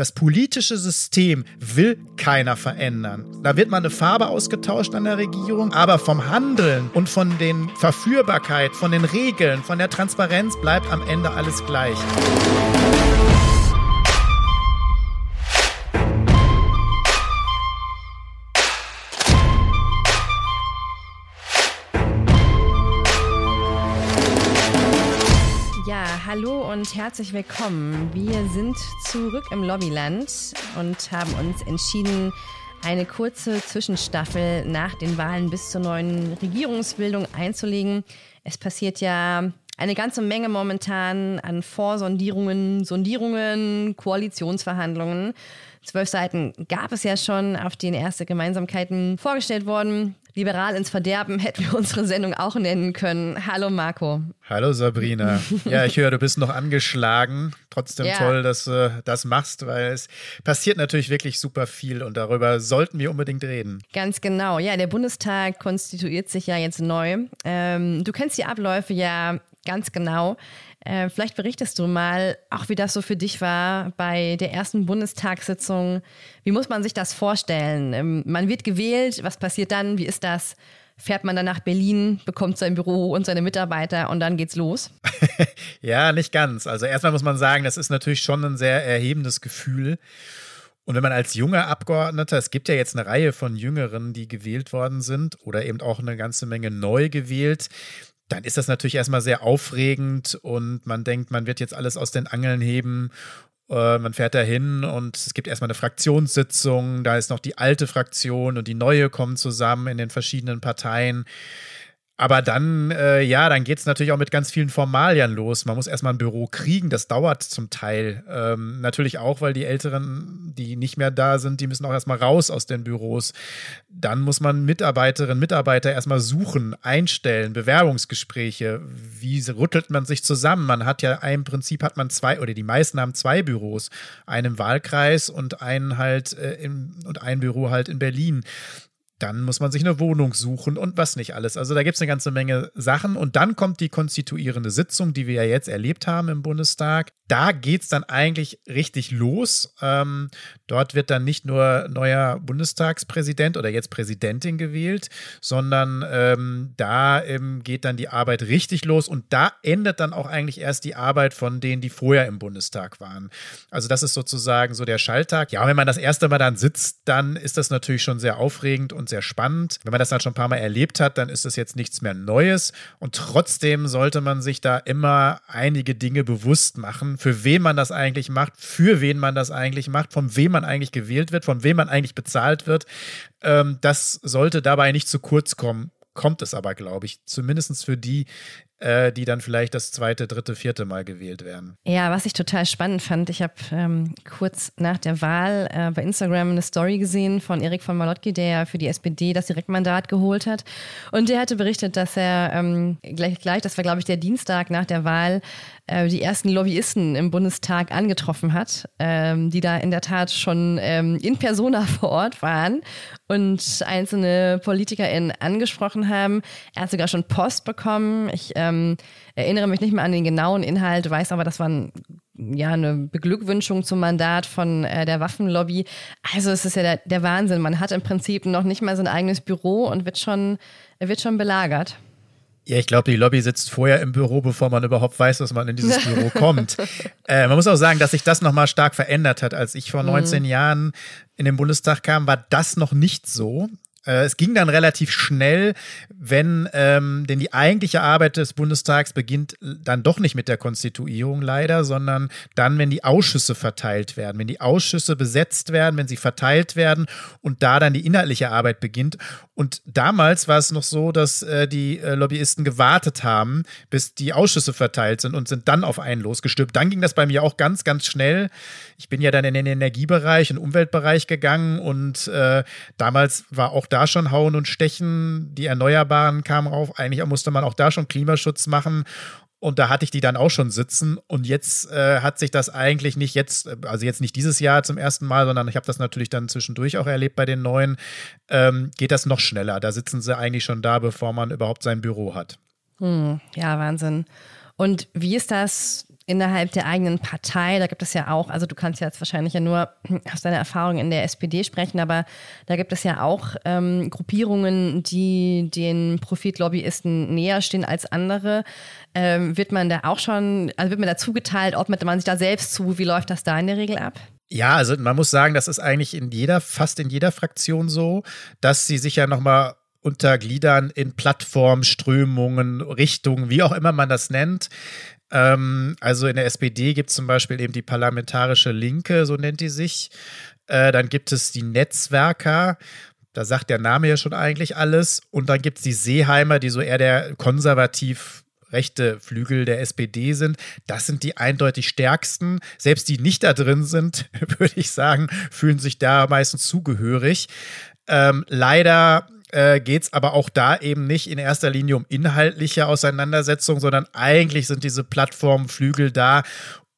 Das politische System will keiner verändern. Da wird mal eine Farbe ausgetauscht an der Regierung, aber vom Handeln und von den Verführbarkeit, von den Regeln, von der Transparenz bleibt am Ende alles gleich. Hallo und herzlich willkommen. Wir sind zurück im Lobbyland und haben uns entschieden, eine kurze Zwischenstaffel nach den Wahlen bis zur neuen Regierungsbildung einzulegen. Es passiert ja eine ganze Menge momentan an Vorsondierungen, Sondierungen, Koalitionsverhandlungen. Zwölf Seiten gab es ja schon, auf denen erste Gemeinsamkeiten vorgestellt wurden. Liberal ins Verderben hätten wir unsere Sendung auch nennen können. Hallo Marco. Hallo Sabrina. Ja, ich höre, du bist noch angeschlagen. Trotzdem ja. toll, dass du das machst, weil es passiert natürlich wirklich super viel und darüber sollten wir unbedingt reden. Ganz genau. Ja, der Bundestag konstituiert sich ja jetzt neu. Ähm, du kennst die Abläufe ja ganz genau. Äh, vielleicht berichtest du mal, auch wie das so für dich war bei der ersten Bundestagssitzung. Wie muss man sich das vorstellen? Ähm, man wird gewählt, was passiert dann? Wie ist das? Fährt man dann nach Berlin, bekommt sein Büro und seine Mitarbeiter und dann geht's los? ja, nicht ganz. Also erstmal muss man sagen, das ist natürlich schon ein sehr erhebendes Gefühl. Und wenn man als junger Abgeordneter, es gibt ja jetzt eine Reihe von Jüngeren, die gewählt worden sind oder eben auch eine ganze Menge neu gewählt, dann ist das natürlich erstmal sehr aufregend und man denkt, man wird jetzt alles aus den Angeln heben. Äh, man fährt da hin und es gibt erstmal eine Fraktionssitzung, da ist noch die alte Fraktion und die neue kommen zusammen in den verschiedenen Parteien. Aber dann, äh, ja, dann geht es natürlich auch mit ganz vielen Formalien los. Man muss erstmal ein Büro kriegen, das dauert zum Teil. Ähm, natürlich auch, weil die Älteren, die nicht mehr da sind, die müssen auch erstmal raus aus den Büros. Dann muss man Mitarbeiterinnen, Mitarbeiter erstmal suchen, einstellen, Bewerbungsgespräche. Wie rüttelt man sich zusammen? Man hat ja im Prinzip hat man zwei, oder die meisten haben zwei Büros. Einen im Wahlkreis und einen halt äh, im, und ein Büro halt in Berlin dann muss man sich eine Wohnung suchen und was nicht alles. Also da gibt es eine ganze Menge Sachen. Und dann kommt die konstituierende Sitzung, die wir ja jetzt erlebt haben im Bundestag. Da geht es dann eigentlich richtig los. Ähm, dort wird dann nicht nur neuer Bundestagspräsident oder jetzt Präsidentin gewählt, sondern ähm, da ähm, geht dann die Arbeit richtig los. Und da endet dann auch eigentlich erst die Arbeit von denen, die vorher im Bundestag waren. Also das ist sozusagen so der Schalltag. Ja, wenn man das erste Mal dann sitzt, dann ist das natürlich schon sehr aufregend und sehr spannend. Wenn man das dann schon ein paar Mal erlebt hat, dann ist es jetzt nichts mehr Neues. Und trotzdem sollte man sich da immer einige Dinge bewusst machen, für wen man das eigentlich macht, für wen man das eigentlich macht, von wem man eigentlich gewählt wird, von wem man eigentlich bezahlt wird. Ähm, das sollte dabei nicht zu kurz kommen kommt es aber, glaube ich, zumindest für die, äh, die dann vielleicht das zweite, dritte, vierte Mal gewählt werden. Ja, was ich total spannend fand, ich habe ähm, kurz nach der Wahl äh, bei Instagram eine Story gesehen von Erik von Malotki, der ja für die SPD das Direktmandat geholt hat. Und der hatte berichtet, dass er ähm, gleich, gleich, das war glaube ich der Dienstag nach der Wahl, äh, die ersten Lobbyisten im Bundestag angetroffen hat, ähm, die da in der Tat schon ähm, in persona vor Ort waren und einzelne PolitikerInnen angesprochen haben. Er hat sogar schon Post bekommen. Ich ähm, erinnere mich nicht mehr an den genauen Inhalt, weiß aber, das war ein, ja, eine Beglückwünschung zum Mandat von äh, der Waffenlobby. Also es ist ja der, der Wahnsinn. Man hat im Prinzip noch nicht mal sein eigenes Büro und wird schon, wird schon belagert. Ja, ich glaube, die Lobby sitzt vorher im Büro, bevor man überhaupt weiß, dass man in dieses Büro kommt. Äh, man muss auch sagen, dass sich das nochmal stark verändert hat. Als ich vor 19 mhm. Jahren in den Bundestag kam, war das noch nicht so. Äh, es ging dann relativ schnell, wenn, ähm, denn die eigentliche Arbeit des Bundestags beginnt dann doch nicht mit der Konstituierung leider, sondern dann, wenn die Ausschüsse verteilt werden, wenn die Ausschüsse besetzt werden, wenn sie verteilt werden und da dann die inhaltliche Arbeit beginnt. Und damals war es noch so, dass äh, die äh, Lobbyisten gewartet haben, bis die Ausschüsse verteilt sind und sind dann auf einen losgestülpt. Dann ging das bei mir auch ganz, ganz schnell. Ich bin ja dann in den Energiebereich und Umweltbereich gegangen und äh, damals war auch da schon Hauen und Stechen, die Erneuerbaren kamen auf. Eigentlich musste man auch da schon Klimaschutz machen. Und da hatte ich die dann auch schon sitzen. Und jetzt äh, hat sich das eigentlich nicht jetzt, also jetzt nicht dieses Jahr zum ersten Mal, sondern ich habe das natürlich dann zwischendurch auch erlebt bei den neuen, ähm, geht das noch schneller. Da sitzen sie eigentlich schon da, bevor man überhaupt sein Büro hat. Hm, ja, Wahnsinn. Und wie ist das innerhalb der eigenen Partei. Da gibt es ja auch, also du kannst jetzt wahrscheinlich ja nur aus deiner Erfahrung in der SPD sprechen, aber da gibt es ja auch ähm, Gruppierungen, die den Profitlobbyisten näher stehen als andere. Ähm, wird man da auch schon, also wird man da zugeteilt, ob man sich da selbst zu, wie läuft das da in der Regel ab? Ja, also man muss sagen, das ist eigentlich in jeder, fast in jeder Fraktion so, dass sie sich ja nochmal untergliedern in Plattformströmungen, Richtungen, wie auch immer man das nennt. Ähm, also in der SPD gibt es zum Beispiel eben die Parlamentarische Linke, so nennt die sich. Äh, dann gibt es die Netzwerker. Da sagt der Name ja schon eigentlich alles. Und dann gibt es die Seeheimer, die so eher der konservativ rechte Flügel der SPD sind. Das sind die eindeutig stärksten. Selbst die nicht da drin sind, würde ich sagen, fühlen sich da meistens zugehörig. Ähm, leider äh, geht es aber auch da eben nicht in erster Linie um inhaltliche Auseinandersetzungen, sondern eigentlich sind diese Plattformflügel da,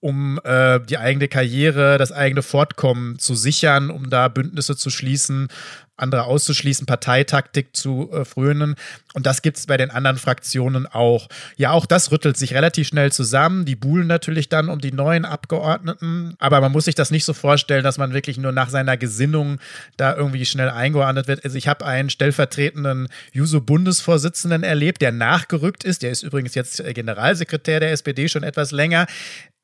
um äh, die eigene Karriere, das eigene Fortkommen zu sichern, um da Bündnisse zu schließen, andere auszuschließen, Parteitaktik zu äh, frönen. Und das gibt es bei den anderen Fraktionen auch. Ja, auch das rüttelt sich relativ schnell zusammen. Die buhlen natürlich dann um die neuen Abgeordneten. Aber man muss sich das nicht so vorstellen, dass man wirklich nur nach seiner Gesinnung da irgendwie schnell eingeordnet wird. Also ich habe einen stellvertretenden Juso-Bundesvorsitzenden erlebt, der nachgerückt ist. Der ist übrigens jetzt äh, Generalsekretär der SPD schon etwas länger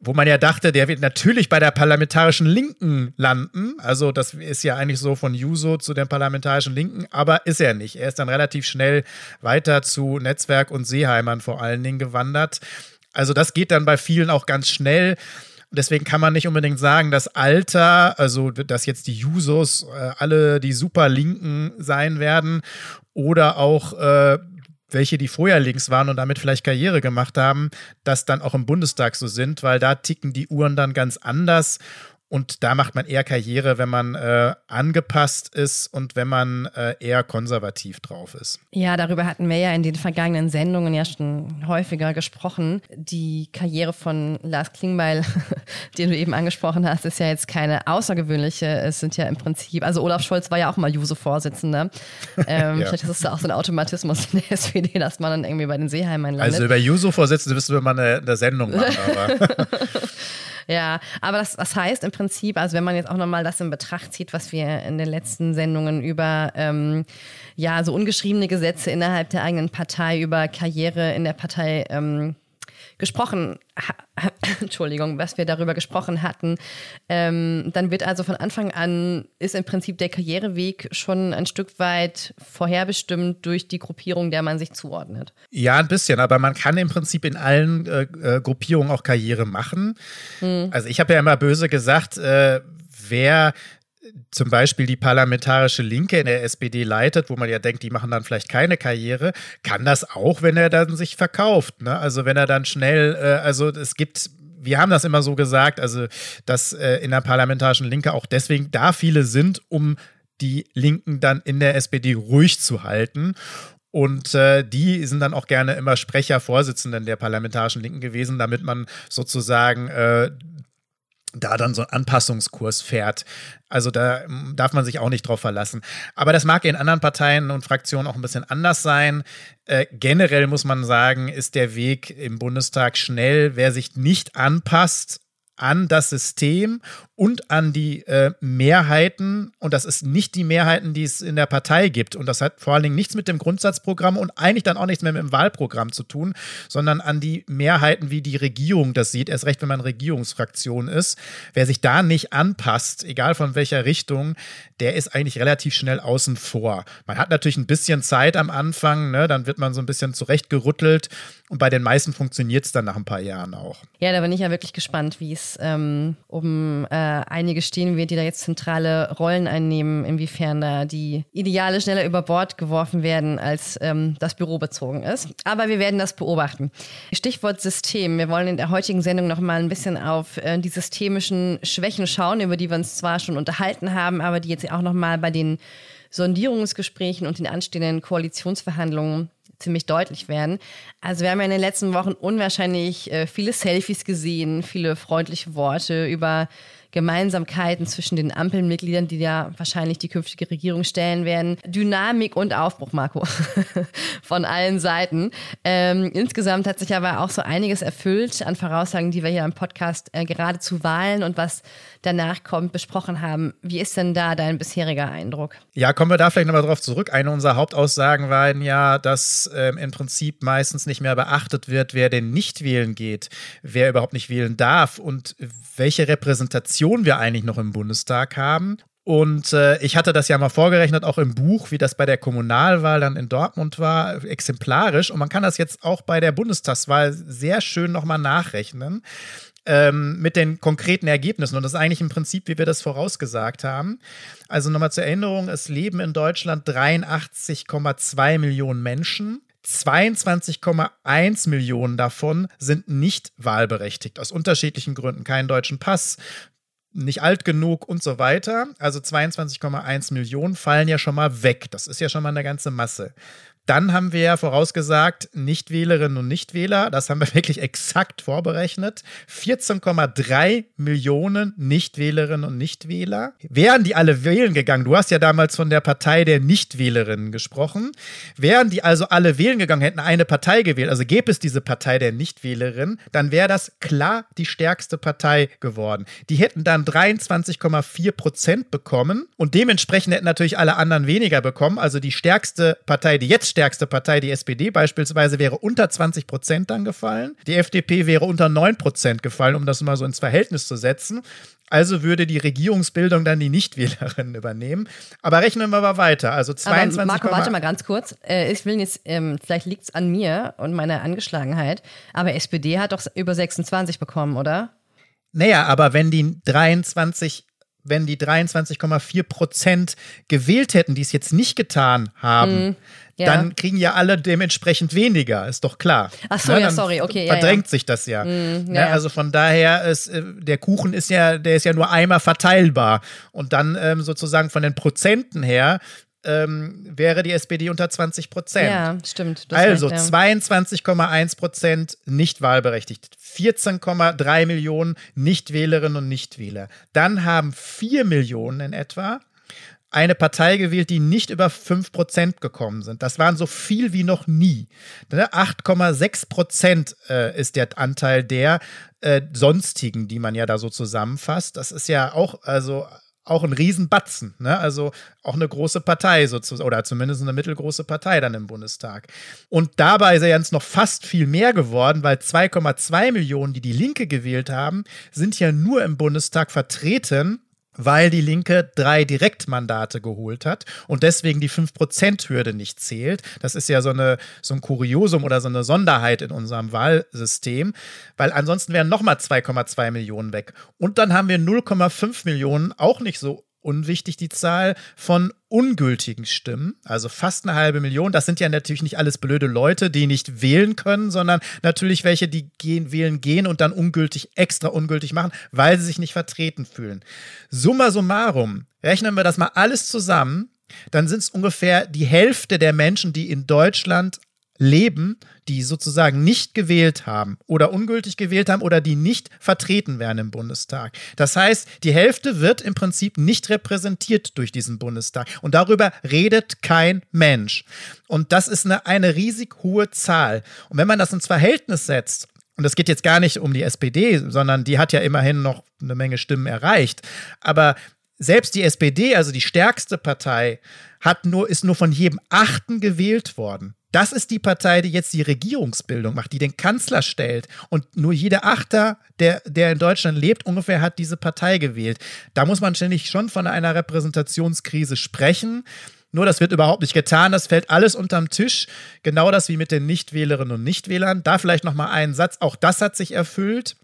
wo man ja dachte, der wird natürlich bei der parlamentarischen Linken landen. Also das ist ja eigentlich so von Juso zu den parlamentarischen Linken, aber ist er nicht. Er ist dann relativ schnell weiter zu Netzwerk und Seeheimern vor allen Dingen gewandert. Also das geht dann bei vielen auch ganz schnell. Deswegen kann man nicht unbedingt sagen, dass Alter, also dass jetzt die Jusos äh, alle die super Linken sein werden oder auch äh, welche, die vorher links waren und damit vielleicht Karriere gemacht haben, das dann auch im Bundestag so sind, weil da ticken die Uhren dann ganz anders und da macht man eher Karriere, wenn man äh, angepasst ist und wenn man äh, eher konservativ drauf ist. Ja, darüber hatten wir ja in den vergangenen Sendungen ja schon häufiger gesprochen. Die Karriere von Lars Klingbeil, den du eben angesprochen hast, ist ja jetzt keine außergewöhnliche. Es sind ja im Prinzip, also Olaf Scholz war ja auch mal Juso-Vorsitzender. Ähm, ja. Vielleicht ist es da auch so ein Automatismus in der SPD, dass man dann irgendwie bei den Seeheimern landet. Also über Juso-Vorsitzende müssen wir mal eine, eine Sendung machen. Aber Ja, aber das, das heißt im Prinzip, also wenn man jetzt auch nochmal das in Betracht zieht, was wir in den letzten Sendungen über ähm, ja so ungeschriebene Gesetze innerhalb der eigenen Partei, über Karriere in der Partei ähm, gesprochen, Entschuldigung, was wir darüber gesprochen hatten, ähm, dann wird also von Anfang an ist im Prinzip der Karriereweg schon ein Stück weit vorherbestimmt durch die Gruppierung, der man sich zuordnet. Ja, ein bisschen, aber man kann im Prinzip in allen äh, äh, Gruppierungen auch Karriere machen. Hm. Also ich habe ja immer böse gesagt, äh, wer zum Beispiel die parlamentarische Linke in der SPD leitet, wo man ja denkt, die machen dann vielleicht keine Karriere, kann das auch, wenn er dann sich verkauft. Ne? Also wenn er dann schnell, äh, also es gibt wir haben das immer so gesagt, also dass äh, in der parlamentarischen Linke auch deswegen da viele sind, um die Linken dann in der SPD ruhig zu halten. Und äh, die sind dann auch gerne immer Sprecher, Vorsitzenden der parlamentarischen Linken gewesen, damit man sozusagen äh, da dann so einen Anpassungskurs fährt. Also da hm, darf man sich auch nicht drauf verlassen. Aber das mag in anderen Parteien und Fraktionen auch ein bisschen anders sein. Äh, generell muss man sagen, ist der Weg im Bundestag schnell. Wer sich nicht anpasst an das System und an die äh, Mehrheiten. Und das ist nicht die Mehrheiten, die es in der Partei gibt. Und das hat vor allen Dingen nichts mit dem Grundsatzprogramm und eigentlich dann auch nichts mehr mit dem Wahlprogramm zu tun, sondern an die Mehrheiten, wie die Regierung das sieht. Erst recht, wenn man Regierungsfraktion ist. Wer sich da nicht anpasst, egal von welcher Richtung, der ist eigentlich relativ schnell außen vor. Man hat natürlich ein bisschen Zeit am Anfang, ne? dann wird man so ein bisschen zurechtgerüttelt. Und bei den meisten funktioniert es dann nach ein paar Jahren auch. Ja, da bin ich ja wirklich gespannt, wie es ähm, um äh, einige stehen wird, die da jetzt zentrale Rollen einnehmen, inwiefern da die Ideale schneller über Bord geworfen werden, als ähm, das Büro bezogen ist. Aber wir werden das beobachten. Stichwort System. Wir wollen in der heutigen Sendung noch mal ein bisschen auf äh, die systemischen Schwächen schauen, über die wir uns zwar schon unterhalten haben, aber die jetzt auch noch mal bei den Sondierungsgesprächen und den anstehenden Koalitionsverhandlungen ziemlich deutlich werden. Also wir haben ja in den letzten Wochen unwahrscheinlich äh, viele Selfies gesehen, viele freundliche Worte über Gemeinsamkeiten zwischen den Ampelmitgliedern, die ja wahrscheinlich die künftige Regierung stellen werden. Dynamik und Aufbruch, Marco, von allen Seiten. Ähm, insgesamt hat sich aber auch so einiges erfüllt an Voraussagen, die wir hier im Podcast äh, gerade zu Wahlen und was danach kommt besprochen haben. Wie ist denn da dein bisheriger Eindruck? Ja, kommen wir da vielleicht nochmal drauf zurück. Eine unserer Hauptaussagen war ja, dass ähm, im Prinzip meistens nicht mehr beachtet wird, wer denn nicht wählen geht, wer überhaupt nicht wählen darf und welche Repräsentation wir eigentlich noch im Bundestag haben. Und äh, ich hatte das ja mal vorgerechnet, auch im Buch, wie das bei der Kommunalwahl dann in Dortmund war, exemplarisch. Und man kann das jetzt auch bei der Bundestagswahl sehr schön nochmal nachrechnen ähm, mit den konkreten Ergebnissen. Und das ist eigentlich im Prinzip, wie wir das vorausgesagt haben. Also nochmal zur Erinnerung, es leben in Deutschland 83,2 Millionen Menschen. 22,1 Millionen davon sind nicht wahlberechtigt, aus unterschiedlichen Gründen. Keinen deutschen Pass, nicht alt genug und so weiter. Also 22,1 Millionen fallen ja schon mal weg. Das ist ja schon mal eine ganze Masse. Dann haben wir ja vorausgesagt, Nichtwählerinnen und Nichtwähler, das haben wir wirklich exakt vorberechnet. 14,3 Millionen Nichtwählerinnen und Nichtwähler. Wären die alle wählen gegangen, du hast ja damals von der Partei der Nichtwählerinnen gesprochen, wären die also alle wählen gegangen, hätten eine Partei gewählt, also gäbe es diese Partei der Nichtwählerinnen, dann wäre das klar die stärkste Partei geworden. Die hätten dann 23,4 Prozent bekommen und dementsprechend hätten natürlich alle anderen weniger bekommen. Also die stärkste Partei, die jetzt stärkste Partei, die SPD beispielsweise, wäre unter 20 Prozent dann gefallen. Die FDP wäre unter 9 Prozent gefallen, um das mal so ins Verhältnis zu setzen. Also würde die Regierungsbildung dann die Nichtwählerinnen übernehmen. Aber rechnen wir mal weiter. Also 22, Aber Marco, warte mal ganz kurz. Äh, ich will jetzt, ähm, vielleicht liegt es an mir und meiner Angeschlagenheit, aber SPD hat doch über 26 bekommen, oder? Naja, aber wenn die 23 wenn die 23,4 Prozent gewählt hätten, die es jetzt nicht getan haben, mm, ja. dann kriegen ja alle dementsprechend weniger, ist doch klar. Ach so, ne? ja, sorry, okay. Verdrängt ja, sich das ja. Mm, ne? Also von daher ist äh, der Kuchen ist ja, der ist ja nur einmal verteilbar. Und dann ähm, sozusagen von den Prozenten her ähm, wäre die SPD unter 20 Prozent. Ja, stimmt. Also ja. 22,1 Prozent nicht wahlberechtigt, 14,3 Millionen Nichtwählerinnen und Nichtwähler. Dann haben 4 Millionen in etwa eine Partei gewählt, die nicht über 5 Prozent gekommen sind. Das waren so viel wie noch nie. 8,6 ne, Prozent äh, ist der Anteil der äh, sonstigen, die man ja da so zusammenfasst. Das ist ja auch, also auch ein Riesenbatzen. Ne? Also auch eine große Partei sozusagen, oder zumindest eine mittelgroße Partei dann im Bundestag. Und dabei ist er jetzt noch fast viel mehr geworden, weil 2,2 Millionen, die die Linke gewählt haben, sind ja nur im Bundestag vertreten weil die Linke drei Direktmandate geholt hat und deswegen die 5%-Hürde nicht zählt. Das ist ja so, eine, so ein Kuriosum oder so eine Sonderheit in unserem Wahlsystem, weil ansonsten wären nochmal 2,2 Millionen weg. Und dann haben wir 0,5 Millionen, auch nicht so unwichtig die Zahl von ungültigen Stimmen, also fast eine halbe Million. Das sind ja natürlich nicht alles blöde Leute, die nicht wählen können, sondern natürlich welche, die gehen, wählen gehen und dann ungültig, extra ungültig machen, weil sie sich nicht vertreten fühlen. Summa summarum, rechnen wir das mal alles zusammen, dann sind es ungefähr die Hälfte der Menschen, die in Deutschland leben, die sozusagen nicht gewählt haben oder ungültig gewählt haben oder die nicht vertreten werden im Bundestag. Das heißt, die Hälfte wird im Prinzip nicht repräsentiert durch diesen Bundestag. Und darüber redet kein Mensch. Und das ist eine, eine riesig hohe Zahl. Und wenn man das ins Verhältnis setzt, und es geht jetzt gar nicht um die SPD, sondern die hat ja immerhin noch eine Menge Stimmen erreicht. Aber selbst die SPD, also die stärkste Partei, hat nur, ist nur von jedem Achten gewählt worden. Das ist die Partei, die jetzt die Regierungsbildung macht, die den Kanzler stellt. Und nur jeder Achter, der, der in Deutschland lebt, ungefähr hat diese Partei gewählt. Da muss man ständig schon von einer Repräsentationskrise sprechen. Nur das wird überhaupt nicht getan. Das fällt alles unterm Tisch. Genau das wie mit den Nichtwählerinnen und Nichtwählern. Da vielleicht noch mal einen Satz. Auch das hat sich erfüllt.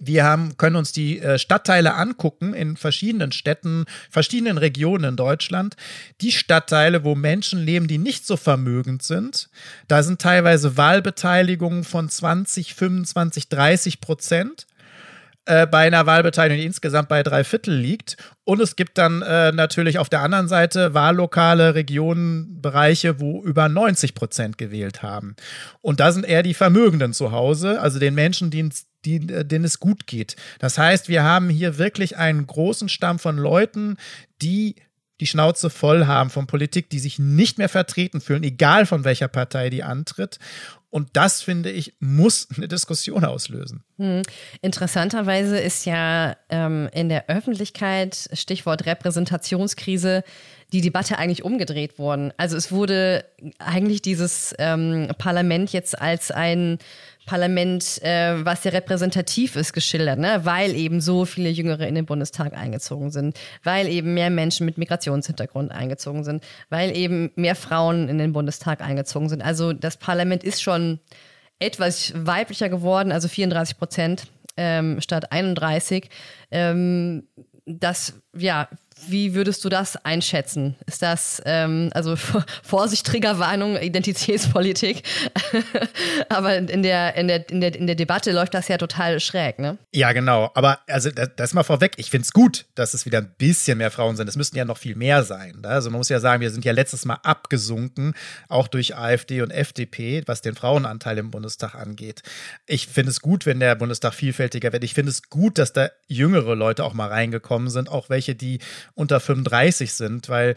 Wir haben, können uns die äh, Stadtteile angucken in verschiedenen Städten, verschiedenen Regionen in Deutschland. Die Stadtteile, wo Menschen leben, die nicht so vermögend sind, da sind teilweise Wahlbeteiligungen von 20, 25, 30 Prozent äh, bei einer Wahlbeteiligung, die insgesamt bei drei Viertel liegt. Und es gibt dann äh, natürlich auf der anderen Seite Wahllokale, Regionen, Bereiche, wo über 90 Prozent gewählt haben. Und da sind eher die Vermögenden zu Hause, also den Menschen, die die, äh, denen es gut geht. Das heißt, wir haben hier wirklich einen großen Stamm von Leuten, die die Schnauze voll haben von Politik, die sich nicht mehr vertreten fühlen, egal von welcher Partei die antritt. Und das, finde ich, muss eine Diskussion auslösen. Hm. Interessanterweise ist ja ähm, in der Öffentlichkeit, Stichwort Repräsentationskrise, die Debatte eigentlich umgedreht worden. Also es wurde eigentlich dieses ähm, Parlament jetzt als ein Parlament, äh, was sehr repräsentativ ist, geschildert, ne? weil eben so viele Jüngere in den Bundestag eingezogen sind, weil eben mehr Menschen mit Migrationshintergrund eingezogen sind, weil eben mehr Frauen in den Bundestag eingezogen sind. Also das Parlament ist schon etwas weiblicher geworden, also 34 Prozent ähm, statt 31. Ähm, das, ja, wie würdest du das einschätzen? Ist das, ähm, also Vorsicht, Triggerwarnung, Identitätspolitik, aber in der, in, der, in, der, in der Debatte läuft das ja total schräg, ne? Ja, genau. Aber also das, das mal vorweg, ich finde es gut, dass es wieder ein bisschen mehr Frauen sind. Es müssten ja noch viel mehr sein. Ne? Also man muss ja sagen, wir sind ja letztes Mal abgesunken, auch durch AfD und FDP, was den Frauenanteil im Bundestag angeht. Ich finde es gut, wenn der Bundestag vielfältiger wird. Ich finde es gut, dass da jüngere Leute auch mal reingekommen sind, auch welche, die unter 35 sind, weil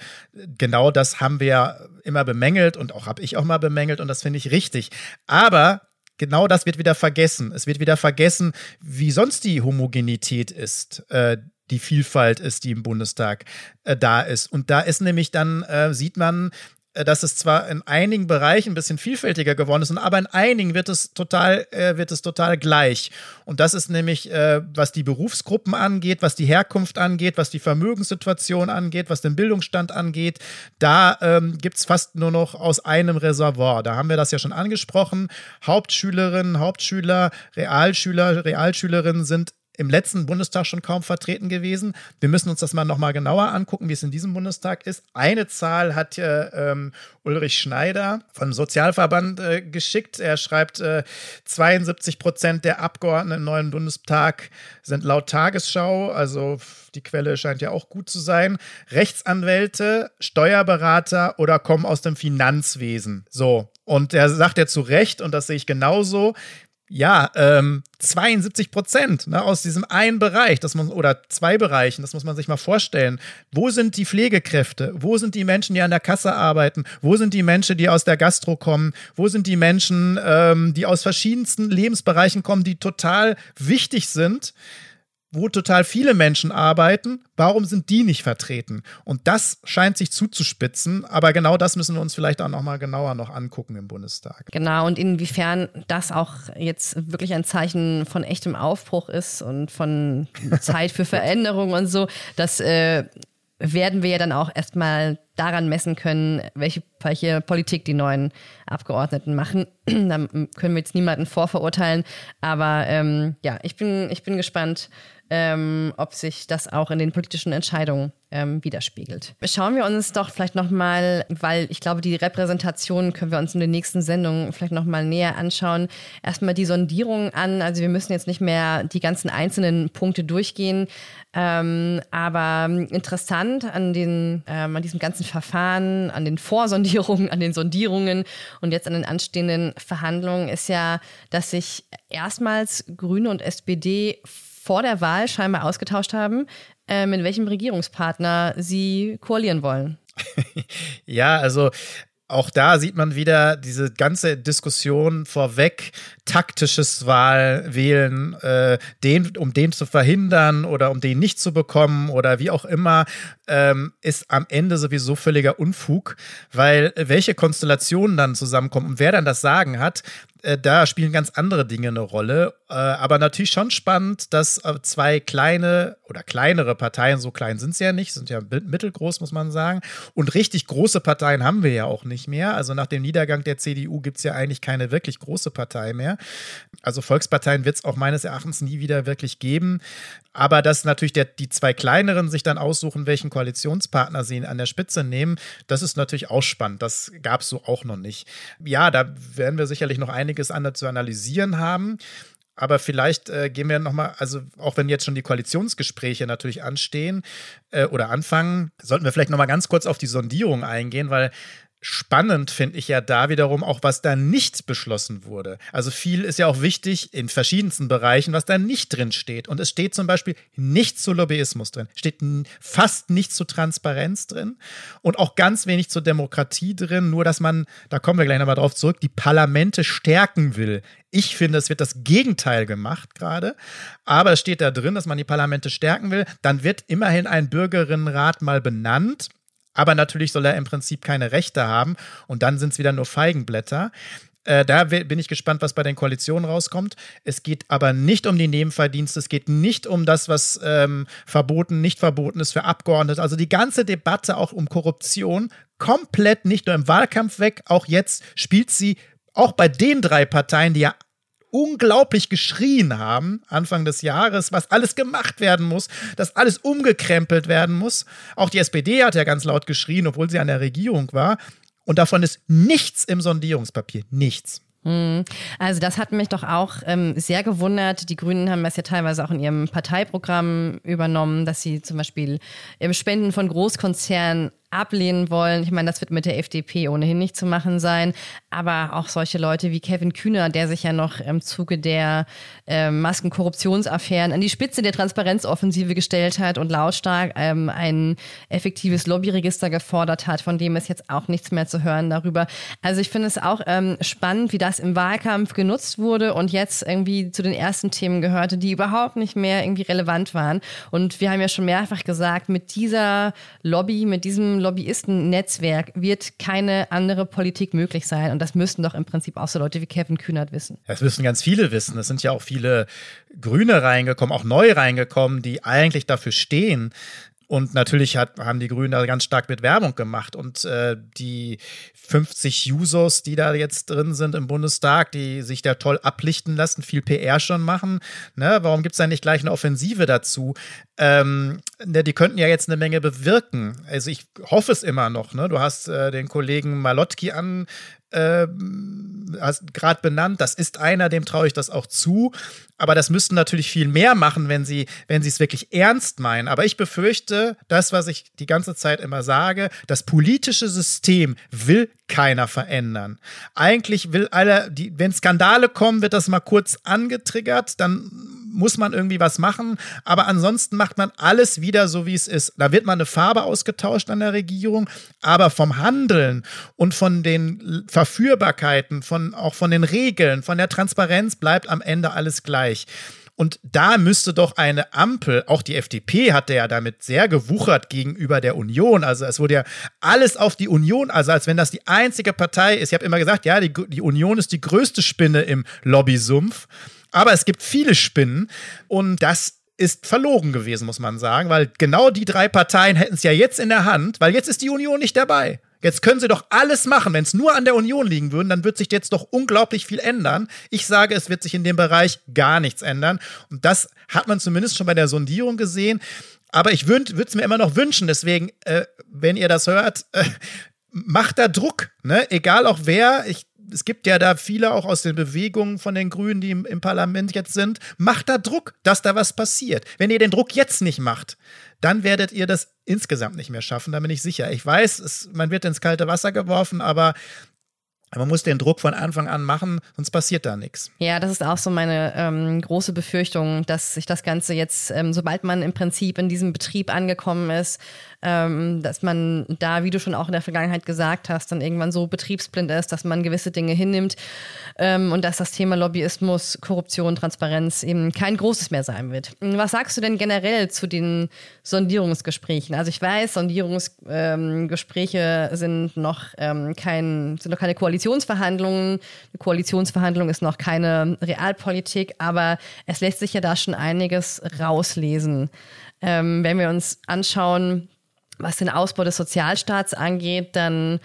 genau das haben wir ja immer bemängelt und auch habe ich auch mal bemängelt und das finde ich richtig. Aber genau das wird wieder vergessen. Es wird wieder vergessen, wie sonst die Homogenität ist. Äh, die Vielfalt ist, die im Bundestag äh, da ist. Und da ist nämlich dann, äh, sieht man, äh, dass es zwar in einigen Bereichen ein bisschen vielfältiger geworden ist, aber in einigen wird es total, äh, wird es total gleich. Und das ist nämlich, äh, was die Berufsgruppen angeht, was die Herkunft angeht, was die Vermögenssituation angeht, was den Bildungsstand angeht. Da ähm, gibt es fast nur noch aus einem Reservoir. Da haben wir das ja schon angesprochen. Hauptschülerinnen, Hauptschüler, Realschüler, Realschülerinnen sind im letzten Bundestag schon kaum vertreten gewesen. Wir müssen uns das mal nochmal genauer angucken, wie es in diesem Bundestag ist. Eine Zahl hat äh, ähm, Ulrich Schneider vom Sozialverband äh, geschickt. Er schreibt, äh, 72 Prozent der Abgeordneten im neuen Bundestag sind laut Tagesschau, also die Quelle scheint ja auch gut zu sein, Rechtsanwälte, Steuerberater oder kommen aus dem Finanzwesen. So. Und er sagt ja zu Recht, und das sehe ich genauso, ja, ähm, 72 Prozent ne, aus diesem einen Bereich, das man, oder zwei Bereichen, das muss man sich mal vorstellen. Wo sind die Pflegekräfte? Wo sind die Menschen, die an der Kasse arbeiten? Wo sind die Menschen, die aus der Gastro kommen? Wo sind die Menschen, ähm, die aus verschiedensten Lebensbereichen kommen, die total wichtig sind? Wo total viele Menschen arbeiten, warum sind die nicht vertreten? Und das scheint sich zuzuspitzen, aber genau das müssen wir uns vielleicht auch nochmal genauer noch angucken im Bundestag. Genau, und inwiefern das auch jetzt wirklich ein Zeichen von echtem Aufbruch ist und von Zeit für Veränderung und so, das äh, werden wir ja dann auch erstmal daran messen können, welche, welche Politik die neuen Abgeordneten machen. da können wir jetzt niemanden vorverurteilen, aber ähm, ja, ich bin, ich bin gespannt, ähm, ob sich das auch in den politischen Entscheidungen ähm, widerspiegelt. Schauen wir uns doch vielleicht nochmal, weil ich glaube, die Repräsentation können wir uns in den nächsten Sendungen vielleicht nochmal näher anschauen. Erstmal die Sondierung an. Also wir müssen jetzt nicht mehr die ganzen einzelnen Punkte durchgehen. Ähm, aber interessant an, den, ähm, an diesem ganzen Verfahren, an den Vorsondierungen, an den Sondierungen und jetzt an den anstehenden Verhandlungen ist ja, dass sich erstmals Grüne und SPD vor der Wahl scheinbar ausgetauscht haben, äh, mit welchem Regierungspartner sie koalieren wollen. ja, also auch da sieht man wieder diese ganze Diskussion vorweg, taktisches Wahlwählen, äh, den, um den zu verhindern oder um den nicht zu bekommen oder wie auch immer, ähm, ist am Ende sowieso völliger Unfug, weil welche Konstellationen dann zusammenkommen und wer dann das Sagen hat, äh, da spielen ganz andere Dinge eine Rolle. Äh, aber natürlich schon spannend, dass äh, zwei kleine oder kleinere Parteien, so klein sind sie ja nicht, sind ja mittelgroß, muss man sagen. Und richtig große Parteien haben wir ja auch nicht mehr. Also nach dem Niedergang der CDU gibt es ja eigentlich keine wirklich große Partei mehr. Also Volksparteien wird es auch meines Erachtens nie wieder wirklich geben. Aber dass natürlich der, die zwei kleineren sich dann aussuchen, welchen Koalitionspartner sie an der Spitze nehmen, das ist natürlich auch spannend. Das gab es so auch noch nicht. Ja, da werden wir sicherlich noch einiges an zu analysieren haben. Aber vielleicht äh, gehen wir nochmal, also auch wenn jetzt schon die Koalitionsgespräche natürlich anstehen äh, oder anfangen, sollten wir vielleicht nochmal ganz kurz auf die Sondierung eingehen, weil Spannend finde ich ja da wiederum auch, was da nicht beschlossen wurde. Also viel ist ja auch wichtig in verschiedensten Bereichen, was da nicht drin steht. Und es steht zum Beispiel nichts zu Lobbyismus drin, steht fast nichts zu Transparenz drin und auch ganz wenig zur Demokratie drin. Nur, dass man, da kommen wir gleich nochmal drauf zurück, die Parlamente stärken will. Ich finde, es wird das Gegenteil gemacht gerade. Aber es steht da drin, dass man die Parlamente stärken will. Dann wird immerhin ein Bürgerinnenrat mal benannt aber natürlich soll er im Prinzip keine Rechte haben und dann sind es wieder nur Feigenblätter. Äh, da bin ich gespannt, was bei den Koalitionen rauskommt. Es geht aber nicht um die Nebenverdienste, es geht nicht um das, was ähm, verboten, nicht verboten ist für Abgeordnete. Also die ganze Debatte auch um Korruption komplett nicht nur im Wahlkampf weg, auch jetzt spielt sie auch bei den drei Parteien, die ja unglaublich geschrien haben Anfang des Jahres, was alles gemacht werden muss, dass alles umgekrempelt werden muss. Auch die SPD hat ja ganz laut geschrien, obwohl sie an der Regierung war. Und davon ist nichts im Sondierungspapier. Nichts. Hm. Also das hat mich doch auch ähm, sehr gewundert. Die Grünen haben das ja teilweise auch in ihrem Parteiprogramm übernommen, dass sie zum Beispiel im Spenden von Großkonzernen ablehnen wollen. Ich meine, das wird mit der FDP ohnehin nicht zu machen sein. Aber auch solche Leute wie Kevin Kühner, der sich ja noch im Zuge der äh, Maskenkorruptionsaffären an die Spitze der Transparenzoffensive gestellt hat und lautstark ähm, ein effektives Lobbyregister gefordert hat, von dem ist jetzt auch nichts mehr zu hören darüber. Also ich finde es auch ähm, spannend, wie das im Wahlkampf genutzt wurde und jetzt irgendwie zu den ersten Themen gehörte, die überhaupt nicht mehr irgendwie relevant waren. Und wir haben ja schon mehrfach gesagt, mit dieser Lobby, mit diesem Lobbyisten-Netzwerk wird keine andere Politik möglich sein. Und das müssten doch im Prinzip auch so Leute wie Kevin Kühnert wissen. Das müssen ganz viele wissen. Es sind ja auch viele Grüne reingekommen, auch neu reingekommen, die eigentlich dafür stehen, und natürlich hat, haben die Grünen da ganz stark mit Werbung gemacht. Und äh, die 50 Jusos, die da jetzt drin sind im Bundestag, die sich da toll ablichten lassen, viel PR schon machen. Ne? Warum gibt es da nicht gleich eine Offensive dazu? Ähm, ne, die könnten ja jetzt eine Menge bewirken. Also ich hoffe es immer noch. Ne? Du hast äh, den Kollegen Malotki an, äh, gerade benannt. Das ist einer, dem traue ich das auch zu. Aber das müssten natürlich viel mehr machen, wenn sie, wenn sie es wirklich ernst meinen. Aber ich befürchte, das, was ich die ganze Zeit immer sage, das politische System will keiner verändern. Eigentlich will alle, die, wenn Skandale kommen, wird das mal kurz angetriggert, dann muss man irgendwie was machen. Aber ansonsten macht man alles wieder so, wie es ist. Da wird mal eine Farbe ausgetauscht an der Regierung, aber vom Handeln und von den Verführbarkeiten, von, auch von den Regeln, von der Transparenz bleibt am Ende alles gleich. Und da müsste doch eine Ampel, auch die FDP hatte ja damit sehr gewuchert gegenüber der Union. Also es wurde ja alles auf die Union, also als wenn das die einzige Partei ist. Ich habe immer gesagt, ja, die, die Union ist die größte Spinne im Lobbysumpf. Aber es gibt viele Spinnen und das ist verloren gewesen, muss man sagen, weil genau die drei Parteien hätten es ja jetzt in der Hand, weil jetzt ist die Union nicht dabei. Jetzt können sie doch alles machen. Wenn es nur an der Union liegen würde, dann wird sich jetzt doch unglaublich viel ändern. Ich sage, es wird sich in dem Bereich gar nichts ändern. Und das hat man zumindest schon bei der Sondierung gesehen. Aber ich würde es mir immer noch wünschen. Deswegen, äh, wenn ihr das hört, äh, macht da Druck. Ne? Egal auch wer. Ich es gibt ja da viele auch aus den Bewegungen von den Grünen, die im, im, Parlament jetzt sind. Macht da Druck, dass da was passiert. Wenn ihr den Druck jetzt nicht macht, dann werdet ihr das insgesamt nicht mehr schaffen, da bin ich sicher. Ich weiß, es, man wird ins kalte Wasser geworfen, aber man muss den Druck von Anfang an machen, sonst passiert da nichts. Ja, das ist auch so meine ähm, große Befürchtung, dass sich das Ganze jetzt, ähm, sobald man im Prinzip in diesem Betrieb angekommen ist, ähm, dass man da, wie du schon auch in der Vergangenheit gesagt hast, dann irgendwann so betriebsblind ist, dass man gewisse Dinge hinnimmt ähm, und dass das Thema Lobbyismus, Korruption, Transparenz eben kein großes mehr sein wird. Was sagst du denn generell zu den Sondierungsgesprächen? Also ich weiß, Sondierungsgespräche ähm, sind noch ähm, kein, sind noch keine Koalitionsverhandlungen. Eine Koalitionsverhandlung ist noch keine Realpolitik, aber es lässt sich ja da schon einiges rauslesen. Ähm, wenn wir uns anschauen, was den Ausbau des Sozialstaats angeht, dann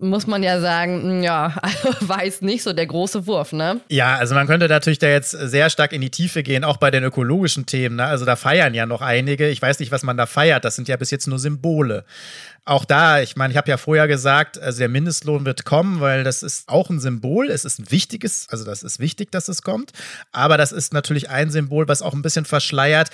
muss man ja sagen, hm, ja, war jetzt nicht so der große Wurf, ne? Ja, also man könnte natürlich da jetzt sehr stark in die Tiefe gehen, auch bei den ökologischen Themen. Ne? Also da feiern ja noch einige. Ich weiß nicht, was man da feiert. Das sind ja bis jetzt nur Symbole. Auch da, ich meine, ich habe ja vorher gesagt, also der Mindestlohn wird kommen, weil das ist auch ein Symbol. Es ist ein wichtiges, also das ist wichtig, dass es kommt. Aber das ist natürlich ein Symbol, was auch ein bisschen verschleiert,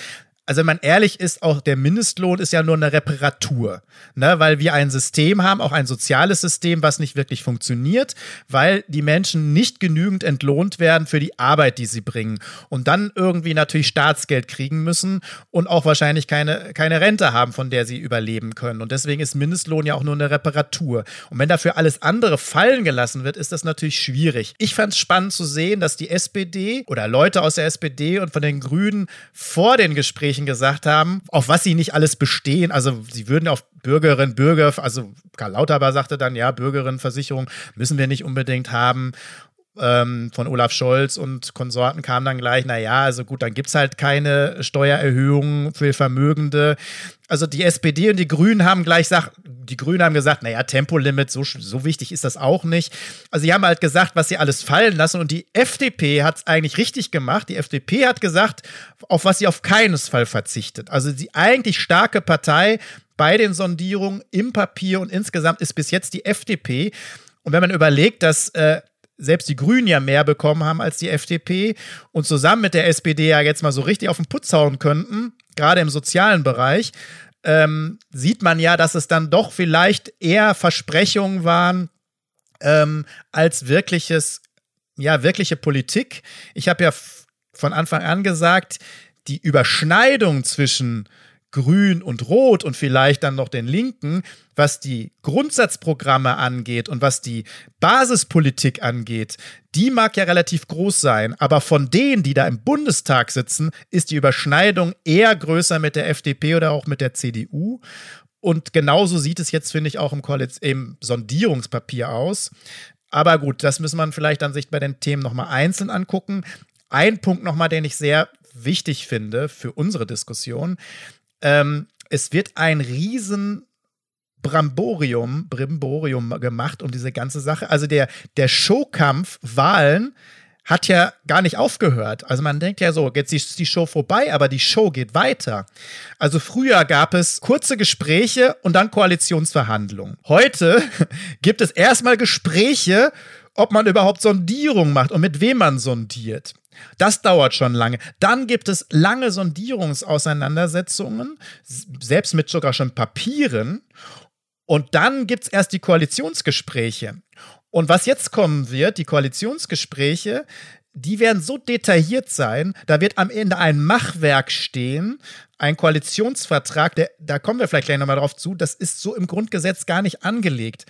also wenn man ehrlich ist, auch der Mindestlohn ist ja nur eine Reparatur, ne? weil wir ein System haben, auch ein soziales System, was nicht wirklich funktioniert, weil die Menschen nicht genügend entlohnt werden für die Arbeit, die sie bringen und dann irgendwie natürlich Staatsgeld kriegen müssen und auch wahrscheinlich keine, keine Rente haben, von der sie überleben können. Und deswegen ist Mindestlohn ja auch nur eine Reparatur. Und wenn dafür alles andere fallen gelassen wird, ist das natürlich schwierig. Ich fand es spannend zu sehen, dass die SPD oder Leute aus der SPD und von den Grünen vor den Gesprächen Gesprächen gesagt haben, auf was sie nicht alles bestehen. Also sie würden auf Bürgerinnen, Bürger, also Karl Lauterbach sagte dann, ja, Bürgerinnenversicherung müssen wir nicht unbedingt haben. Ähm, von Olaf Scholz und Konsorten kam dann gleich, naja, also gut, dann gibt es halt keine Steuererhöhungen für Vermögende. Also die SPD und die Grünen haben gleich gesagt, die Grünen haben gesagt, naja, Tempolimit, so, so wichtig ist das auch nicht. Also sie haben halt gesagt, was sie alles fallen lassen und die FDP hat es eigentlich richtig gemacht. Die FDP hat gesagt, auf was sie auf keinen Fall verzichtet. Also die eigentlich starke Partei bei den Sondierungen im Papier und insgesamt ist bis jetzt die FDP. Und wenn man überlegt, dass äh, selbst die Grünen ja mehr bekommen haben als die FDP und zusammen mit der SPD ja jetzt mal so richtig auf den Putz hauen könnten, gerade im sozialen Bereich, ähm, sieht man ja, dass es dann doch vielleicht eher Versprechungen waren ähm, als wirkliches, ja, wirkliche Politik. Ich habe ja von Anfang an gesagt, die Überschneidung zwischen Grün und Rot und vielleicht dann noch den Linken, was die Grundsatzprogramme angeht und was die Basispolitik angeht, die mag ja relativ groß sein, aber von denen, die da im Bundestag sitzen, ist die Überschneidung eher größer mit der FDP oder auch mit der CDU. Und genauso sieht es jetzt, finde ich, auch im, Koaliz im Sondierungspapier aus. Aber gut, das müssen wir vielleicht dann sich bei den Themen nochmal einzeln angucken. Ein Punkt nochmal, den ich sehr wichtig finde für unsere Diskussion, ähm, es wird ein riesen Bramborium, Brimborium gemacht um diese ganze Sache. Also der, der Showkampf Wahlen hat ja gar nicht aufgehört. Also man denkt ja so, jetzt ist die Show vorbei, aber die Show geht weiter. Also früher gab es kurze Gespräche und dann Koalitionsverhandlungen. Heute gibt es erstmal Gespräche, ob man überhaupt Sondierung macht und mit wem man sondiert. Das dauert schon lange. Dann gibt es lange Sondierungsauseinandersetzungen, selbst mit sogar schon Papieren. Und dann gibt es erst die Koalitionsgespräche. Und was jetzt kommen wird, die Koalitionsgespräche, die werden so detailliert sein, da wird am Ende ein Machwerk stehen, ein Koalitionsvertrag, der, da kommen wir vielleicht gleich nochmal drauf zu, das ist so im Grundgesetz gar nicht angelegt.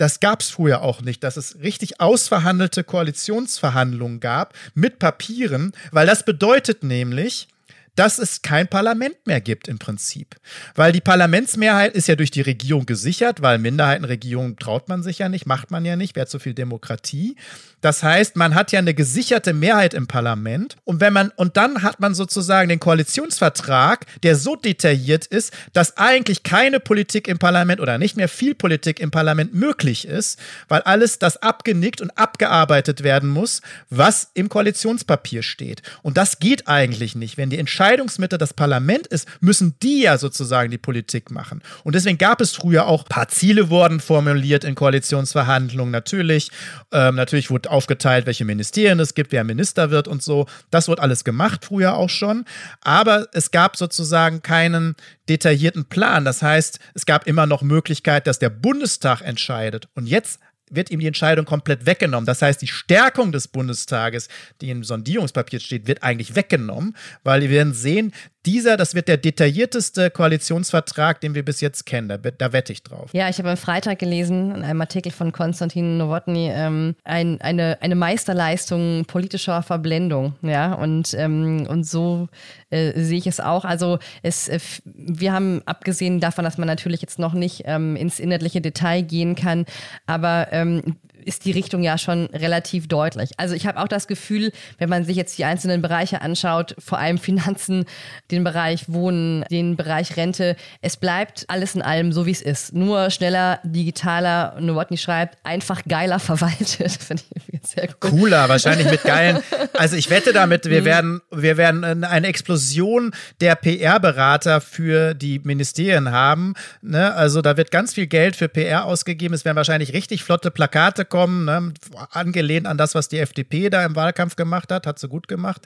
Das gab es früher auch nicht, dass es richtig ausverhandelte Koalitionsverhandlungen gab mit Papieren, weil das bedeutet nämlich, dass es kein Parlament mehr gibt im Prinzip. Weil die Parlamentsmehrheit ist ja durch die Regierung gesichert, weil Minderheitenregierungen traut man sich ja nicht, macht man ja nicht, wäre zu viel Demokratie. Das heißt, man hat ja eine gesicherte Mehrheit im Parlament und wenn man und dann hat man sozusagen den Koalitionsvertrag, der so detailliert ist, dass eigentlich keine Politik im Parlament oder nicht mehr viel Politik im Parlament möglich ist, weil alles das abgenickt und abgearbeitet werden muss, was im Koalitionspapier steht. Und das geht eigentlich nicht, wenn die Entscheidung Entscheidungsmitte das Parlament ist, müssen die ja sozusagen die Politik machen. Und deswegen gab es früher auch ein paar Ziele wurden formuliert in Koalitionsverhandlungen natürlich. Ähm, natürlich wurde aufgeteilt, welche Ministerien es gibt, wer Minister wird und so. Das wurde alles gemacht früher auch schon. Aber es gab sozusagen keinen detaillierten Plan. Das heißt, es gab immer noch Möglichkeit, dass der Bundestag entscheidet. Und jetzt wird ihm die Entscheidung komplett weggenommen. Das heißt, die Stärkung des Bundestages, die im Sondierungspapier steht, wird eigentlich weggenommen, weil wir werden sehen, dieser, das wird der detaillierteste Koalitionsvertrag, den wir bis jetzt kennen. Da, da wette ich drauf. Ja, ich habe am Freitag gelesen, in einem Artikel von Konstantin Nowotny, ähm, ein, eine, eine Meisterleistung politischer Verblendung. Ja, und, ähm, und so äh, sehe ich es auch. Also, es, äh, wir haben abgesehen davon, dass man natürlich jetzt noch nicht ähm, ins inhaltliche Detail gehen kann, aber ähm, ist die Richtung ja schon relativ deutlich. Also ich habe auch das Gefühl, wenn man sich jetzt die einzelnen Bereiche anschaut, vor allem Finanzen, den Bereich Wohnen, den Bereich Rente, es bleibt alles in allem so, wie es ist. Nur schneller, digitaler, Nowotny schreibt, einfach geiler verwaltet. Finde ich sehr gut. Cooler, wahrscheinlich mit geilen. Also ich wette damit, wir mhm. werden, wir werden eine Explosion der PR-Berater für die Ministerien haben. Ne? Also da wird ganz viel Geld für PR ausgegeben. Es werden wahrscheinlich richtig flotte Plakate kommen, ne? angelehnt an das, was die FDP da im Wahlkampf gemacht hat, hat sie gut gemacht.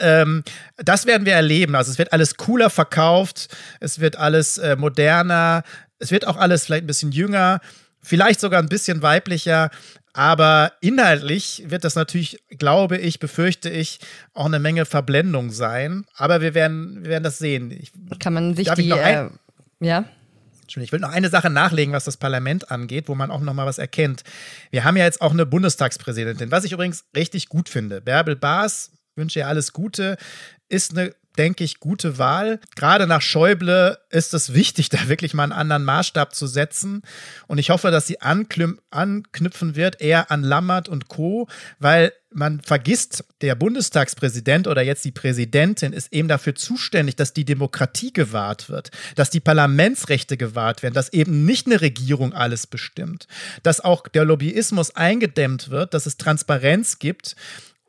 Ähm, das werden wir erleben. Also es wird alles cooler verkauft, es wird alles äh, moderner, es wird auch alles vielleicht ein bisschen jünger, vielleicht sogar ein bisschen weiblicher. Aber inhaltlich wird das natürlich, glaube ich, befürchte ich, auch eine Menge Verblendung sein. Aber wir werden, wir werden das sehen. Ich, Kann man sich die, ein, äh, ja? Ich will noch eine Sache nachlegen, was das Parlament angeht, wo man auch noch mal was erkennt. Wir haben ja jetzt auch eine Bundestagspräsidentin, was ich übrigens richtig gut finde. Bärbel Baas, wünsche ihr alles Gute, ist eine denke ich, gute Wahl. Gerade nach Schäuble ist es wichtig, da wirklich mal einen anderen Maßstab zu setzen. Und ich hoffe, dass sie anknüpfen wird, eher an Lammert und Co., weil man vergisst, der Bundestagspräsident oder jetzt die Präsidentin ist eben dafür zuständig, dass die Demokratie gewahrt wird, dass die Parlamentsrechte gewahrt werden, dass eben nicht eine Regierung alles bestimmt, dass auch der Lobbyismus eingedämmt wird, dass es Transparenz gibt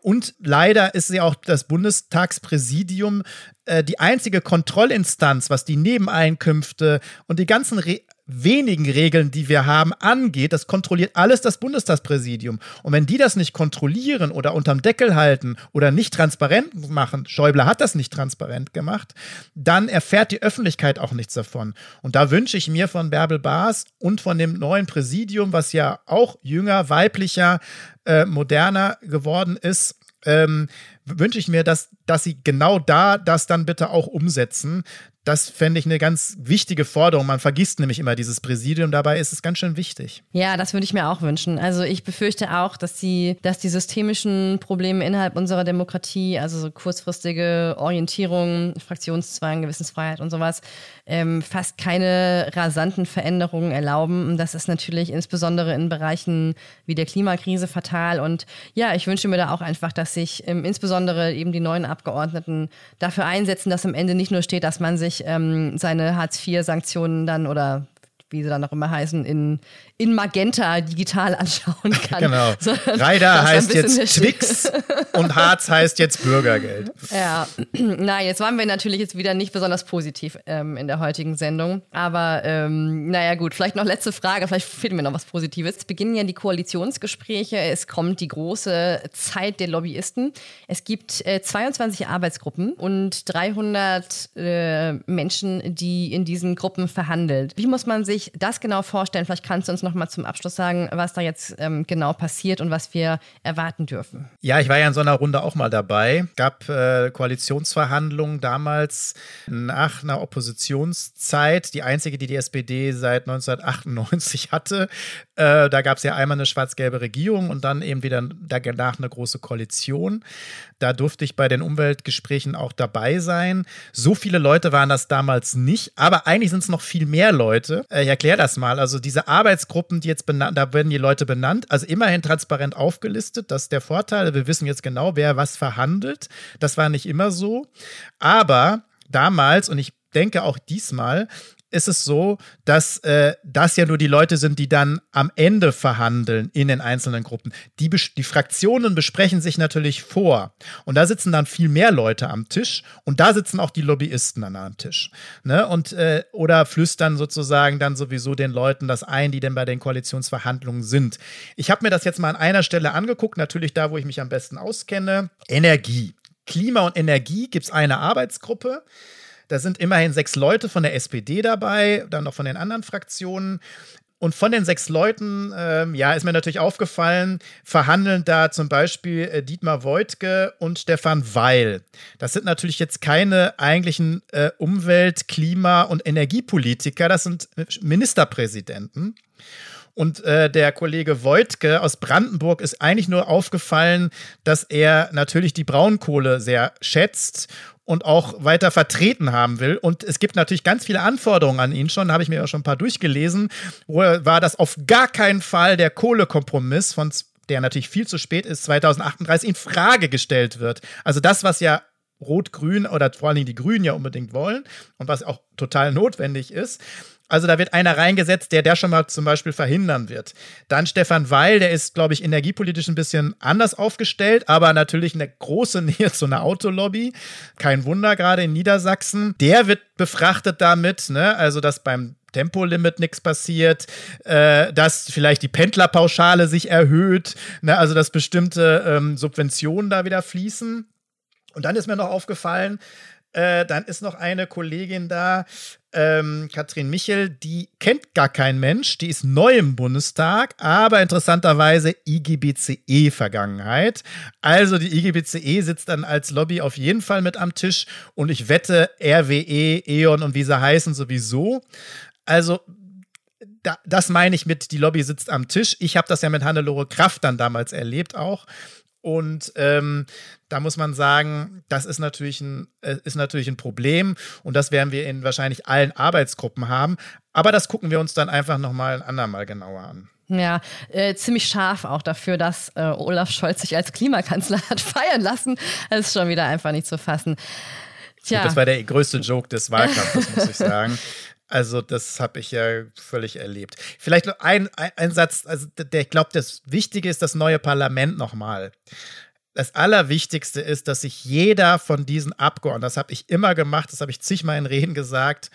und leider ist sie auch das Bundestagspräsidium äh, die einzige Kontrollinstanz, was die Nebeneinkünfte und die ganzen Re wenigen Regeln, die wir haben, angeht. Das kontrolliert alles das Bundestagspräsidium. Und wenn die das nicht kontrollieren oder unterm Deckel halten oder nicht transparent machen, Schäuble hat das nicht transparent gemacht, dann erfährt die Öffentlichkeit auch nichts davon. Und da wünsche ich mir von Bärbel Baas und von dem neuen Präsidium, was ja auch jünger, weiblicher, äh, moderner geworden ist, ähm, wünsche ich mir, dass, dass sie genau da das dann bitte auch umsetzen, das fände ich eine ganz wichtige Forderung. Man vergisst nämlich immer dieses Präsidium. Dabei ist es ganz schön wichtig. Ja, das würde ich mir auch wünschen. Also ich befürchte auch, dass die, dass die systemischen Probleme innerhalb unserer Demokratie, also so kurzfristige Orientierung, Fraktionszwang, Gewissensfreiheit und sowas, ähm, fast keine rasanten Veränderungen erlauben. Und das ist natürlich insbesondere in Bereichen wie der Klimakrise fatal. Und ja, ich wünsche mir da auch einfach, dass sich ähm, insbesondere eben die neuen Abgeordneten dafür einsetzen, dass am Ende nicht nur steht, dass man sich ähm, seine Hartz-IV-Sanktionen dann oder wie sie dann auch immer heißen, in, in Magenta digital anschauen kann. Genau. Reider heißt jetzt Twix und Harz heißt jetzt Bürgergeld. Ja, na, jetzt waren wir natürlich jetzt wieder nicht besonders positiv ähm, in der heutigen Sendung. Aber ähm, naja, gut, vielleicht noch letzte Frage, vielleicht fehlt mir noch was Positives. Es beginnen ja die Koalitionsgespräche, es kommt die große Zeit der Lobbyisten. Es gibt äh, 22 Arbeitsgruppen und 300 äh, Menschen, die in diesen Gruppen verhandelt. Wie muss man sich sich das genau vorstellen? Vielleicht kannst du uns noch mal zum Abschluss sagen, was da jetzt ähm, genau passiert und was wir erwarten dürfen. Ja, ich war ja in so einer Runde auch mal dabei. Gab äh, Koalitionsverhandlungen damals nach einer Oppositionszeit, die einzige, die die SPD seit 1998 hatte. Äh, da gab es ja einmal eine schwarz-gelbe Regierung und dann eben wieder danach eine große Koalition. Da durfte ich bei den Umweltgesprächen auch dabei sein. So viele Leute waren das damals nicht, aber eigentlich sind es noch viel mehr Leute. Äh, ich erkläre das mal. Also diese Arbeitsgruppen, die jetzt benannt, da werden die Leute benannt, also immerhin transparent aufgelistet. Das ist der Vorteil. Wir wissen jetzt genau, wer was verhandelt. Das war nicht immer so. Aber damals, und ich denke auch diesmal, ist es so, dass äh, das ja nur die Leute sind, die dann am Ende verhandeln in den einzelnen Gruppen. Die, die Fraktionen besprechen sich natürlich vor. Und da sitzen dann viel mehr Leute am Tisch. Und da sitzen auch die Lobbyisten dann am Tisch. Ne? Und, äh, oder flüstern sozusagen dann sowieso den Leuten das ein, die denn bei den Koalitionsverhandlungen sind. Ich habe mir das jetzt mal an einer Stelle angeguckt, natürlich da, wo ich mich am besten auskenne. Energie. Klima und Energie gibt es eine Arbeitsgruppe. Da sind immerhin sechs Leute von der SPD dabei, dann noch von den anderen Fraktionen. Und von den sechs Leuten, ähm, ja, ist mir natürlich aufgefallen, verhandeln da zum Beispiel äh, Dietmar Woidke und Stefan Weil. Das sind natürlich jetzt keine eigentlichen äh, Umwelt-, Klima- und Energiepolitiker, das sind Ministerpräsidenten. Und äh, der Kollege Voigtke aus Brandenburg ist eigentlich nur aufgefallen, dass er natürlich die Braunkohle sehr schätzt und auch weiter vertreten haben will. Und es gibt natürlich ganz viele Anforderungen an ihn schon, habe ich mir auch schon ein paar durchgelesen, wo war das auf gar keinen Fall der Kohlekompromiss von der natürlich viel zu spät ist, 2038 in Frage gestellt wird. Also das, was ja Rot-Grün oder vor allen Dingen die Grünen ja unbedingt wollen und was auch total notwendig ist. Also da wird einer reingesetzt, der der schon mal zum Beispiel verhindern wird. Dann Stefan Weil, der ist, glaube ich, energiepolitisch ein bisschen anders aufgestellt, aber natürlich eine große Nähe zu einer Autolobby. Kein Wunder, gerade in Niedersachsen. Der wird befrachtet damit, ne? also dass beim Tempolimit nichts passiert, äh, dass vielleicht die Pendlerpauschale sich erhöht, ne? also dass bestimmte ähm, Subventionen da wieder fließen. Und dann ist mir noch aufgefallen, äh, dann ist noch eine Kollegin da, ähm, Katrin Michel, die kennt gar kein Mensch, die ist neu im Bundestag, aber interessanterweise IGBCE-Vergangenheit. Also die IGBCE sitzt dann als Lobby auf jeden Fall mit am Tisch und ich wette, RWE, E.ON und wie sie heißen sowieso. Also da, das meine ich mit, die Lobby sitzt am Tisch. Ich habe das ja mit Hannelore Kraft dann damals erlebt auch. Und ähm, da muss man sagen, das ist natürlich, ein, äh, ist natürlich ein Problem und das werden wir in wahrscheinlich allen Arbeitsgruppen haben. Aber das gucken wir uns dann einfach nochmal ein andermal genauer an. Ja, äh, ziemlich scharf auch dafür, dass äh, Olaf Scholz sich als Klimakanzler hat feiern lassen. Das ist schon wieder einfach nicht zu fassen. Tja. das war der größte Joke des Wahlkampfes, muss ich sagen. Also, das habe ich ja völlig erlebt. Vielleicht ein, ein, ein Satz, also der, ich glaube, das Wichtige ist das neue Parlament nochmal. Das Allerwichtigste ist, dass sich jeder von diesen Abgeordneten, das habe ich immer gemacht, das habe ich zigmal in Reden gesagt,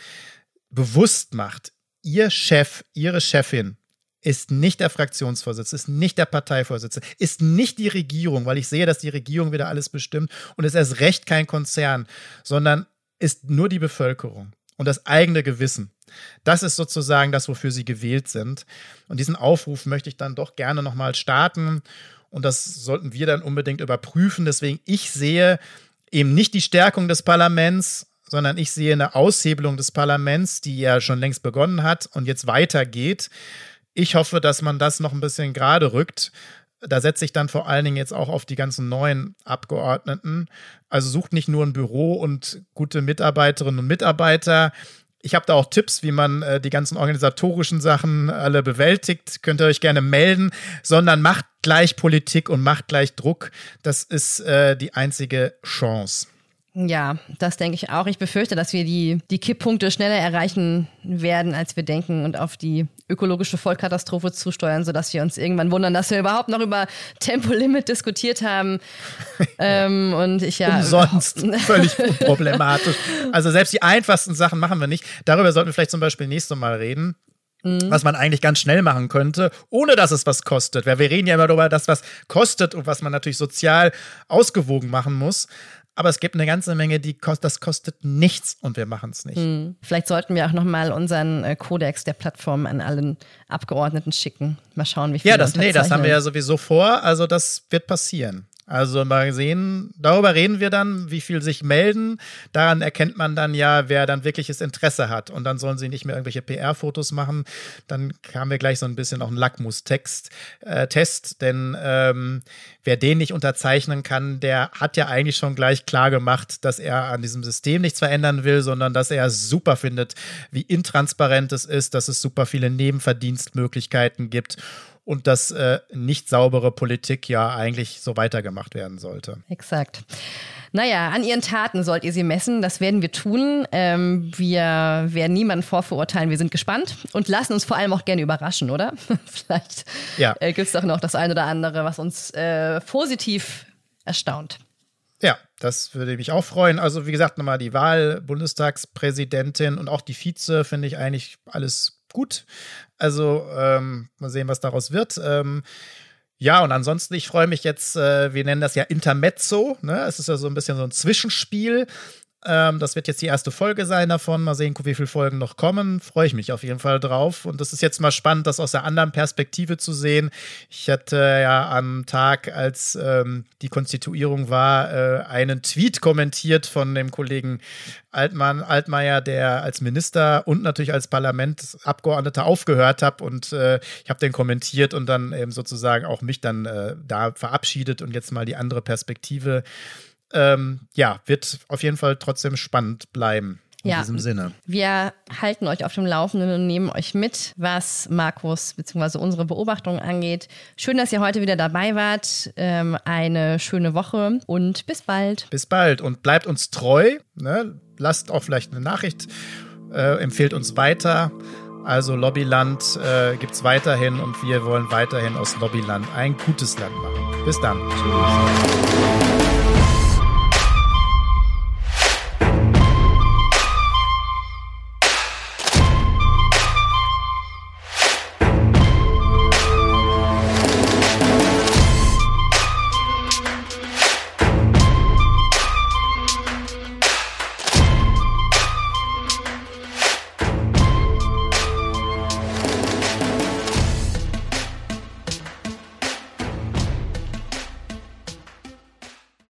bewusst macht. Ihr Chef, Ihre Chefin ist nicht der Fraktionsvorsitzende, ist nicht der Parteivorsitzende, ist nicht die Regierung, weil ich sehe, dass die Regierung wieder alles bestimmt und ist erst recht kein Konzern, sondern ist nur die Bevölkerung und das eigene Gewissen. Das ist sozusagen das, wofür sie gewählt sind. Und diesen Aufruf möchte ich dann doch gerne nochmal starten. Und das sollten wir dann unbedingt überprüfen. Deswegen, ich sehe eben nicht die Stärkung des Parlaments, sondern ich sehe eine Aushebelung des Parlaments, die ja schon längst begonnen hat und jetzt weitergeht. Ich hoffe, dass man das noch ein bisschen gerade rückt, da setze ich dann vor allen Dingen jetzt auch auf die ganzen neuen Abgeordneten. Also sucht nicht nur ein Büro und gute Mitarbeiterinnen und Mitarbeiter. Ich habe da auch Tipps, wie man äh, die ganzen organisatorischen Sachen alle bewältigt. Könnt ihr euch gerne melden, sondern macht gleich Politik und macht gleich Druck. Das ist äh, die einzige Chance. Ja, das denke ich auch. Ich befürchte, dass wir die, die Kipppunkte schneller erreichen werden, als wir denken und auf die ökologische Vollkatastrophe zusteuern, sodass wir uns irgendwann wundern, dass wir überhaupt noch über Tempolimit diskutiert haben. ähm, und ich ja. Umsonst. Völlig unproblematisch. Also selbst die einfachsten Sachen machen wir nicht. Darüber sollten wir vielleicht zum Beispiel nächstes Mal reden. Mhm. Was man eigentlich ganz schnell machen könnte, ohne dass es was kostet. Weil wir reden ja immer darüber, dass was kostet und was man natürlich sozial ausgewogen machen muss. Aber es gibt eine ganze Menge, die kost, das kostet nichts und wir machen es nicht. Hm. Vielleicht sollten wir auch nochmal unseren äh, Kodex der Plattform an allen Abgeordneten schicken. Mal schauen, wie viel Ja, das, nee, das haben wir ja sowieso vor. Also das wird passieren. Also mal sehen, darüber reden wir dann, wie viel sich melden. Daran erkennt man dann ja, wer dann wirkliches Interesse hat. Und dann sollen sie nicht mehr irgendwelche PR-Fotos machen. Dann haben wir gleich so ein bisschen auch einen Lackmus-Text, äh, denn ähm, wer den nicht unterzeichnen kann, der hat ja eigentlich schon gleich klar gemacht, dass er an diesem System nichts verändern will, sondern dass er super findet, wie intransparent es ist, dass es super viele Nebenverdienstmöglichkeiten gibt und dass äh, nicht saubere Politik ja eigentlich so weitergemacht werden sollte. Exakt. Naja, an ihren Taten sollt ihr sie messen. Das werden wir tun. Ähm, wir werden niemanden vorverurteilen. Wir sind gespannt und lassen uns vor allem auch gerne überraschen, oder? Vielleicht ja. äh, gibt es doch noch das eine oder andere, was uns äh, positiv erstaunt. Ja, das würde mich auch freuen. Also, wie gesagt, nochmal die Wahl, Bundestagspräsidentin und auch die Vize finde ich eigentlich alles gut. Also ähm, mal sehen, was daraus wird. Ähm, ja, und ansonsten, ich freue mich jetzt, äh, wir nennen das ja Intermezzo. Ne? Es ist ja so ein bisschen so ein Zwischenspiel. Ähm, das wird jetzt die erste Folge sein davon. Mal sehen, wie viele Folgen noch kommen. Freue ich mich auf jeden Fall drauf. Und das ist jetzt mal spannend, das aus der anderen Perspektive zu sehen. Ich hatte ja am Tag, als ähm, die Konstituierung war, äh, einen Tweet kommentiert von dem Kollegen Altmann, Altmaier, der als Minister und natürlich als Parlamentsabgeordneter aufgehört hat. Und äh, ich habe den kommentiert und dann eben sozusagen auch mich dann äh, da verabschiedet und jetzt mal die andere Perspektive ähm, ja, wird auf jeden Fall trotzdem spannend bleiben. In ja, diesem Sinne. Wir halten euch auf dem Laufenden und nehmen euch mit, was Markus bzw. unsere Beobachtungen angeht. Schön, dass ihr heute wieder dabei wart. Ähm, eine schöne Woche und bis bald. Bis bald und bleibt uns treu. Ne? Lasst auch vielleicht eine Nachricht, äh, empfehlt uns weiter Also Lobbyland äh, gibt es weiterhin und wir wollen weiterhin aus Lobbyland ein gutes Land machen. Bis dann. Tschüss.